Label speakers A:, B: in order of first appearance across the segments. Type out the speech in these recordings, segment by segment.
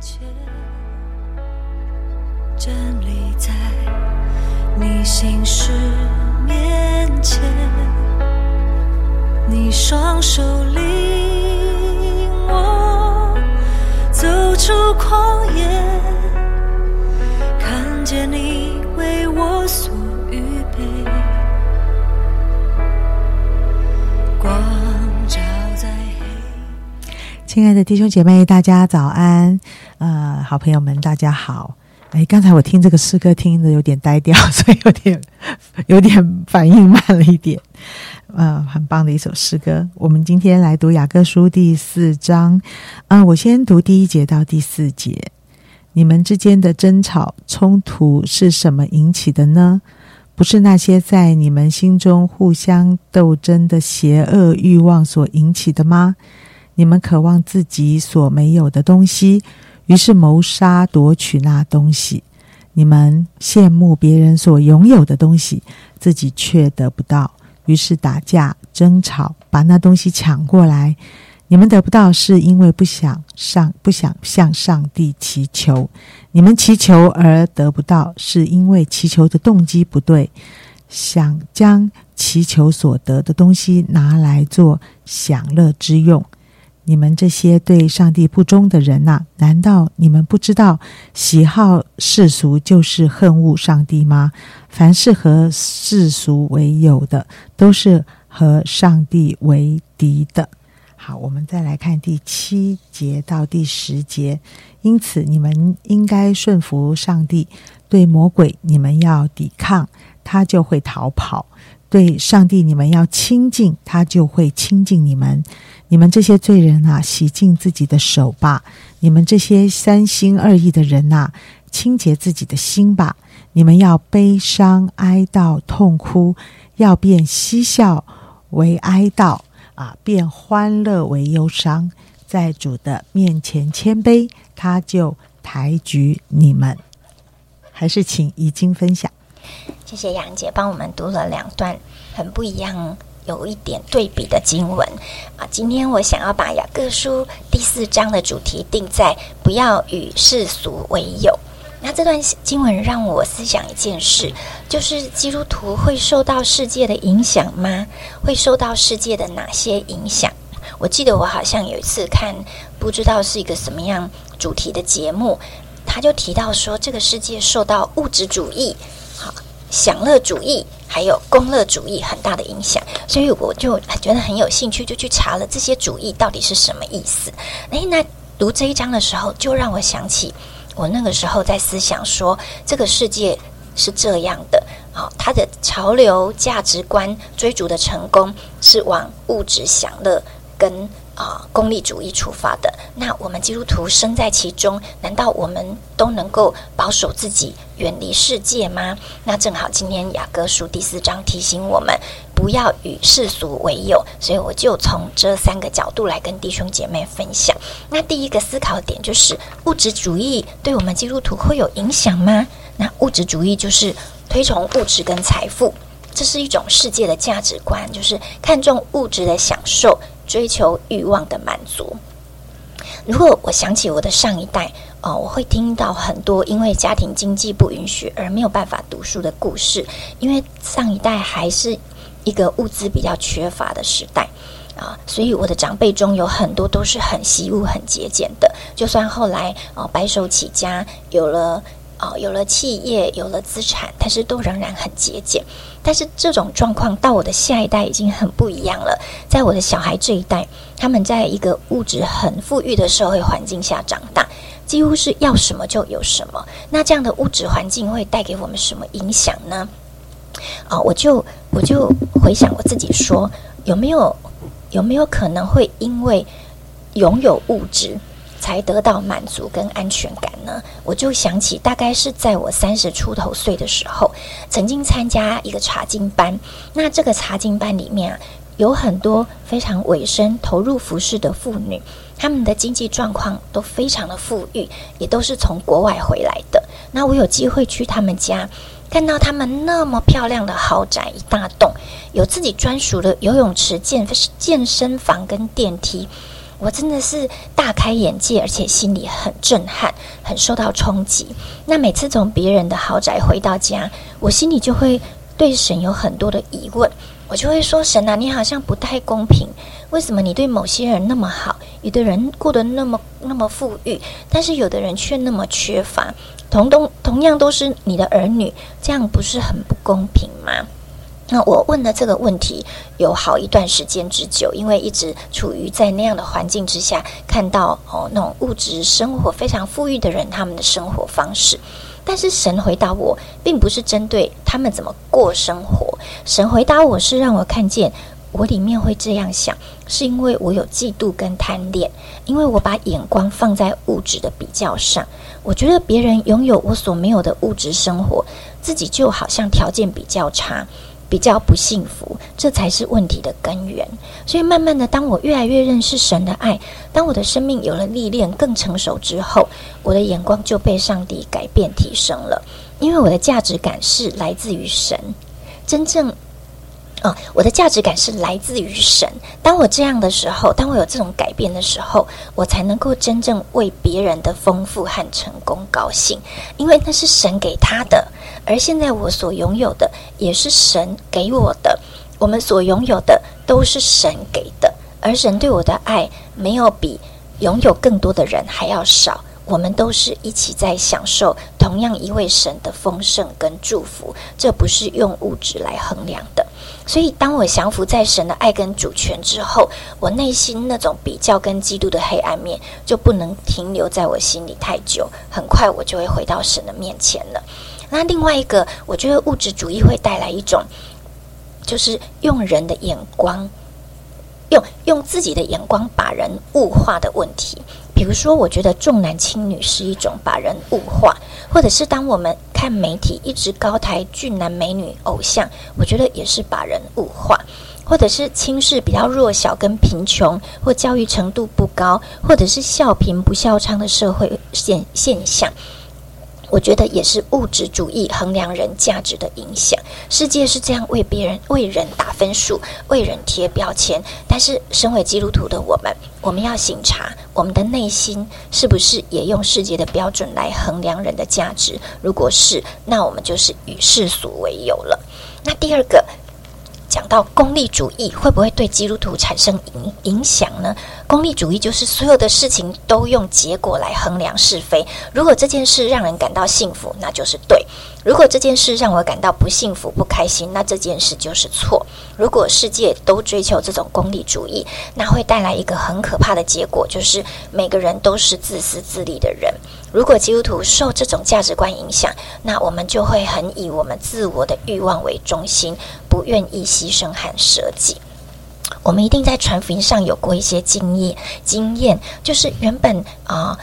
A: 切，站立在你心事面前，你双手领
B: 亲爱的弟兄姐妹，大家早安！呃，好朋友们，大家好。哎，刚才我听这个诗歌听的有点呆掉，所以有点有点反应慢了一点。呃，很棒的一首诗歌。我们今天来读雅各书第四章。啊、我先读第一节到第四节。你们之间的争吵冲突是什么引起的呢？不是那些在你们心中互相斗争的邪恶欲望所引起的吗？你们渴望自己所没有的东西，于是谋杀夺取那东西；你们羡慕别人所拥有的东西，自己却得不到，于是打架争吵，把那东西抢过来。你们得不到，是因为不想上，不想向上帝祈求；你们祈求而得不到，是因为祈求的动机不对，想将祈求所得的东西拿来做享乐之用。你们这些对上帝不忠的人呐、难道你们不知道喜好世俗就是恨恶上帝吗？凡是和世俗为友的，都是和上帝为敌的。好，我们再来看第七节到第十节。因此，你们应该顺服上帝，对魔鬼你们要抵抗，他就会逃跑；对上帝你们要亲近，他就会亲近你们。你们这些罪人啊，洗净自己的手吧；你们这些三心二意的人呐、清洁自己的心吧。你们要悲伤、哀悼、痛哭，要变嬉笑为哀悼啊，变欢乐为忧伤。在主的面前谦卑，他就抬举你们。还是请怡经分享。
C: 谢谢杨姐帮我们读了两段很不一样、有一点对比的经文啊。今天我想要把雅各书第四章的主题定在“不要与世俗为友”。那这段经文让我思想一件事，就是基督徒会受到世界的影响吗？会受到世界的哪些影响？我记得我好像有一次看，不知道是一个什么样主题的节目，他就提到说，这个世界受到物质主义、好享乐主义还有功乐主义很大的影响，所以我就觉得很有兴趣，就去查了这些主义到底是什么意思。诶，那读这一章的时候，就让我想起我那个时候在思想说，这个世界是这样的。好，它的潮流价值观追逐的成功是往物质享乐跟啊、功利主义出发的。那我们基督徒身在其中，难道我们都能够保守自己，远离世界吗？那正好今天雅各书第四章提醒我们，不要与世俗为友。所以我就从这三个角度来跟弟兄姐妹分享。那第一个思考点就是，物质主义对我们基督徒会有影响吗？那物质主义就是推崇物质跟财富。这是一种世界的价值观，就是看重物质的享受，追求欲望的满足。如果我想起我的上一代，哦，我会听到很多因为家庭经济不允许而没有办法读书的故事，因为上一代还是一个物资比较缺乏的时代。啊，所以我的长辈中有很多都是很惜物、很节俭的。就算后来哦白手起家，有了哦有了企业、有了资产，但是都仍然很节俭。但是这种状况到我的下一代已经很不一样了。在我的小孩这一代，他们在一个物质很富裕的社会环境下长大，几乎是要什么就有什么。那这样的物质环境会带给我们什么影响呢？啊、我就我就回想我自己说，有没有有没有可能会因为拥有物质才得到满足跟安全感呢？我就想起，大概是在我三十出头岁的时候，曾经参加一个茶经班。那这个茶经班里面啊，有很多非常委身投入服饰的妇女，她们的经济状况都非常的富裕，也都是从国外回来的。那我有机会去他们家。看到他们那么漂亮的豪宅一大栋，有自己专属的游泳池、健健身房跟电梯，我真的是大开眼界，而且心里很震撼，很受到冲击。那每次从别人的豪宅回到家，我心里就会对神有很多的疑问，我就会说：神啊，你好像不太公平，为什么你对某些人那么好，有的人过得那么那么富裕，但是有的人却那么缺乏？同同同样都是你的儿女，这样不是很不公平吗？那我问的这个问题有好一段时间之久，因为一直处于在那样的环境之下，看到哦那种物质生活非常富裕的人他们的生活方式，但是神回答我，并不是针对他们怎么过生活，神回答我是让我看见我里面会这样想，是因为我有嫉妒跟贪恋，因为我把眼光放在物质的比较上，我觉得别人拥有我所没有的物质生活，自己就好像条件比较差。比较不幸福，这才是问题的根源。所以，慢慢的，当我越来越认识神的爱，当我的生命有了历练、更成熟之后，我的眼光就被上帝改变、提升了。因为我的价值感是来自于神，真正。啊，我的价值感是来自于神。当我这样的时候，当我有这种改变的时候，我才能够真正为别人的丰富和成功高兴，因为那是神给他的。而现在我所拥有的也是神给我的。我们所拥有的都是神给的，而神对我的爱没有比拥有更多的人还要少。我们都是一起在享受同样一位神的丰盛跟祝福，这不是用物质来衡量的。所以，当我降服在神的爱跟主权之后，我内心那种比较跟基督的黑暗面就不能停留在我心里太久，很快我就会回到神的面前了。那另外一个，我觉得物质主义会带来一种，就是用人的眼光，用用自己的眼光把人物化的问题。比如说，我觉得重男轻女是一种把人物化，或者是当我们看媒体一直高抬俊男美女偶像，我觉得也是把人物化，或者是轻视比较弱小跟贫穷或教育程度不高，或者是笑贫不笑娼的社会现现象。我觉得也是物质主义衡量人价值的影响。世界是这样为别人、为人打分数、为人贴标签。但是，身为基督徒的我们，我们要醒察我们的内心是不是也用世界的标准来衡量人的价值？如果是，那我们就是与世俗为友了。那第二个。讲到功利主义会不会对基督徒产生影影响呢？功利主义就是所有的事情都用结果来衡量是非。如果这件事让人感到幸福，那就是对；如果这件事让我感到不幸福、不开心，那这件事就是错。如果世界都追求这种功利主义，那会带来一个很可怕的结果，就是每个人都是自私自利的人。如果基督徒受这种价值观影响，那我们就会很以我们自我的欲望为中心，不愿意牺牲和舍己。我们一定在传福音上有过一些经验，经验就是原本啊，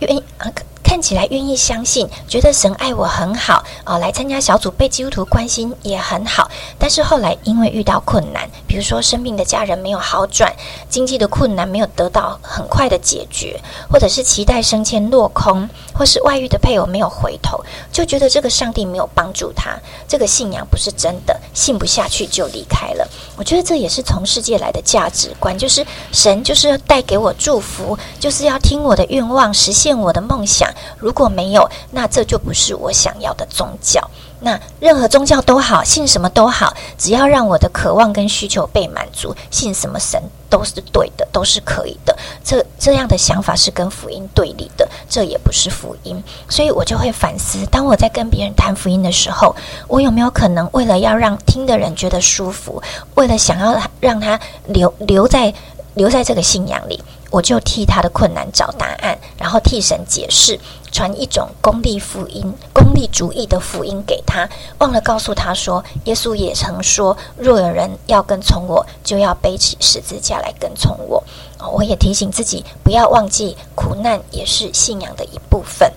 C: 愿啊。看起来愿意相信，觉得神爱我很好啊，来参加小组被基督徒关心也很好。但是后来因为遇到困难，比如说生病的家人没有好转，经济的困难没有得到很快的解决，或者是期待升迁落空，或是外遇的配偶没有回头，就觉得这个上帝没有帮助他，这个信仰不是真的，信不下去就离开了。我觉得这也是从世界来的价值观，就是神就是要带给我祝福，就是要听我的愿望，实现我的梦想。如果没有，那这就不是我想要的宗教。那任何宗教都好，信什么都好，只要让我的渴望跟需求被满足，信什么神都是对的，都是可以的。这这样的想法是跟福音对立的，这也不是福音。所以我就会反思：当我在跟别人谈福音的时候，我有没有可能为了要让听的人觉得舒服，为了想要让他留留在留在这个信仰里？我就替他的困难找答案，然后替神解释，传一种功利福音、功利主义的福音给他。忘了告诉他说，耶稣也曾说，若有人要跟从我，就要背起十字架来跟从我。我也提醒自己，不要忘记苦难也是信仰的一部分。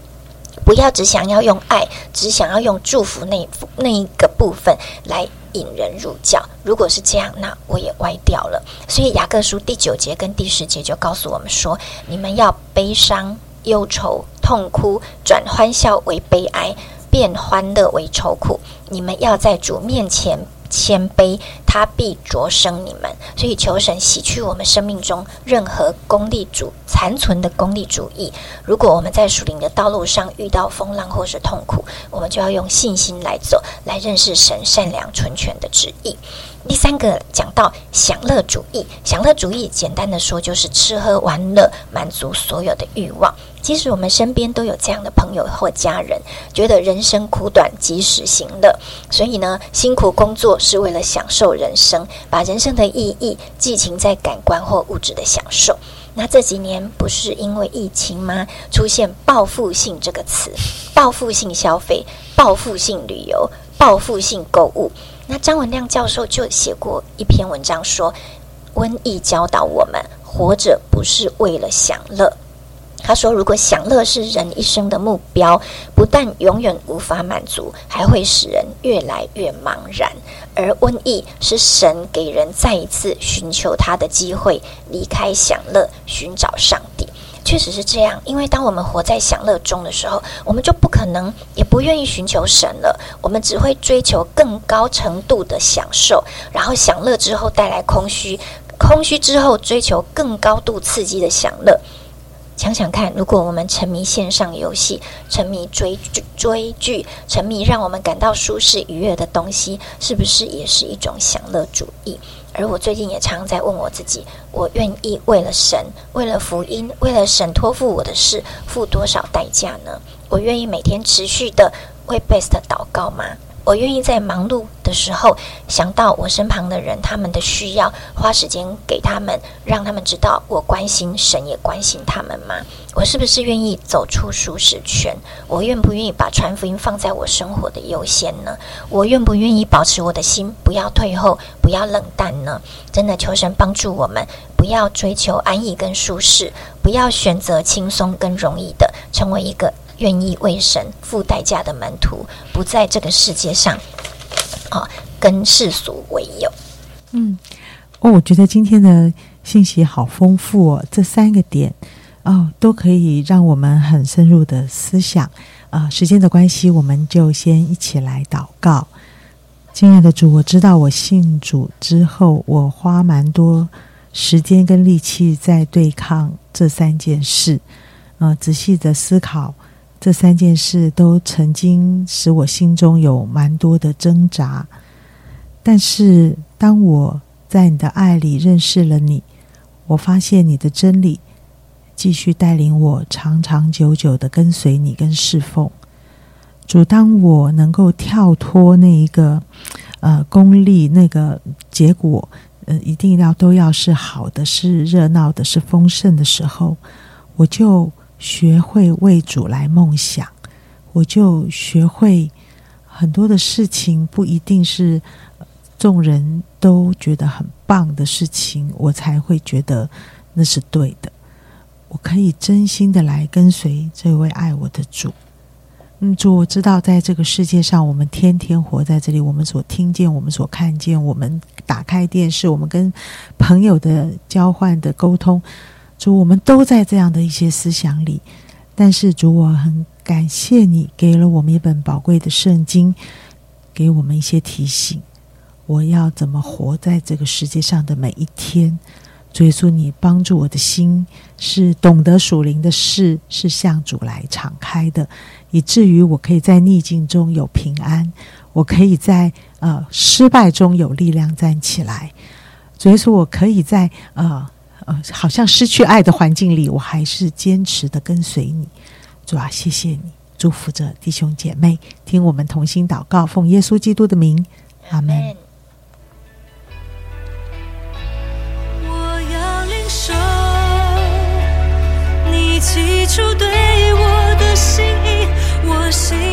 C: 不要只想要用爱，只想要用祝福那那一个部分来引人入教。如果是这样，那我也歪掉了。所以雅各书第九节跟第十节就告诉我们说：你们要悲伤、忧愁、痛哭，转欢笑为悲哀，变欢乐为愁苦。你们要在主面前谦卑，他必着生你们。所以求神洗去我们生命中任何功利主残存的功利主义。如果我们在属灵的道路上遇到风浪或是痛苦，我们就要用信心来走，来认识神善良纯全的旨意。第三个讲到享乐主义，享乐主义简单的说就是吃喝玩乐，满足所有的欲望。即使我们身边都有这样的朋友或家人，觉得人生苦短，及时行乐，所以呢，辛苦工作是为了享受人生，把人生的意义寄情在感官或物质的享受。那这几年不是因为疫情吗？出现报复性这个词，报复性消费、报复性旅游、报复性购物。那张文亮教授就写过一篇文章说，瘟疫教导我们，活着不是为了享乐。他说：“如果享乐是人一生的目标，不但永远无法满足，还会使人越来越茫然。而瘟疫是神给人再一次寻求他的机会，离开享乐，寻找上帝。确实是这样，因为当我们活在享乐中的时候，我们就不可能，也不愿意寻求神了。我们只会追求更高程度的享受，然后享乐之后带来空虚，空虚之后追求更高度刺激的享乐。”想想看，如果我们沉迷线上游戏、沉迷追剧、追剧、沉迷让我们感到舒适愉悦的东西，是不是也是一种享乐主义？而我最近也常常在问我自己：我愿意为了神、为了福音、为了神托付我的事，付多少代价呢？我愿意每天持续的为 Best 祷告吗？我愿意在忙碌的时候想到我身旁的人，他们的需要，花时间给他们，让他们知道我关心神，也关心他们吗？我是不是愿意走出舒适圈？我愿不愿意把传福音放在我生活的优先呢？我愿不愿意保持我的心不要退后，不要冷淡呢？真的求神帮助我们，不要追求安逸跟舒适，不要选择轻松跟容易的，成为一个。愿意为神付代价的门徒，不在这个世界上，啊，跟世俗为友。
B: 嗯，哦，我觉得今天的信息好丰富哦，这三个点哦，都可以让我们很深入的思想。啊，时间的关系，我们就先一起来祷告。亲爱的主，我知道我信主之后，我花蛮多时间跟力气在对抗这三件事。啊，仔细的思考。这三件事都曾经使我心中有蛮多的挣扎，但是当我在你的爱里认识了你，我发现你的真理继续带领我长长久久的跟随你跟侍奉。主，当我能够跳脱那一个呃功利那个结果，呃一定要都要是好的，是热闹的，是丰盛的时候，我就。学会为主来梦想，我就学会很多的事情不一定是众人都觉得很棒的事情，我才会觉得那是对的。我可以真心的来跟随这位爱我的主。嗯，主，我知道在这个世界上，我们天天活在这里，我们所听见，我们所看见，我们打开电视，我们跟朋友的交换的沟通。主，我们都在这样的一些思想里，但是主，我很感谢你给了我们一本宝贵的圣经，给我们一些提醒。我要怎么活在这个世界上的每一天？主耶稣，你帮助我的心是懂得属灵的事，是向主来敞开的，以至于我可以在逆境中有平安，我可以在呃失败中有力量站起来。主耶稣，我可以在呃。好像失去爱的环境里，我还是坚持的跟随你。主啊，谢谢你，祝福着弟兄姐妹，听我们同心祷告，奉耶稣基督的名，阿门。
A: 我要领受你起初对我的心意，我心。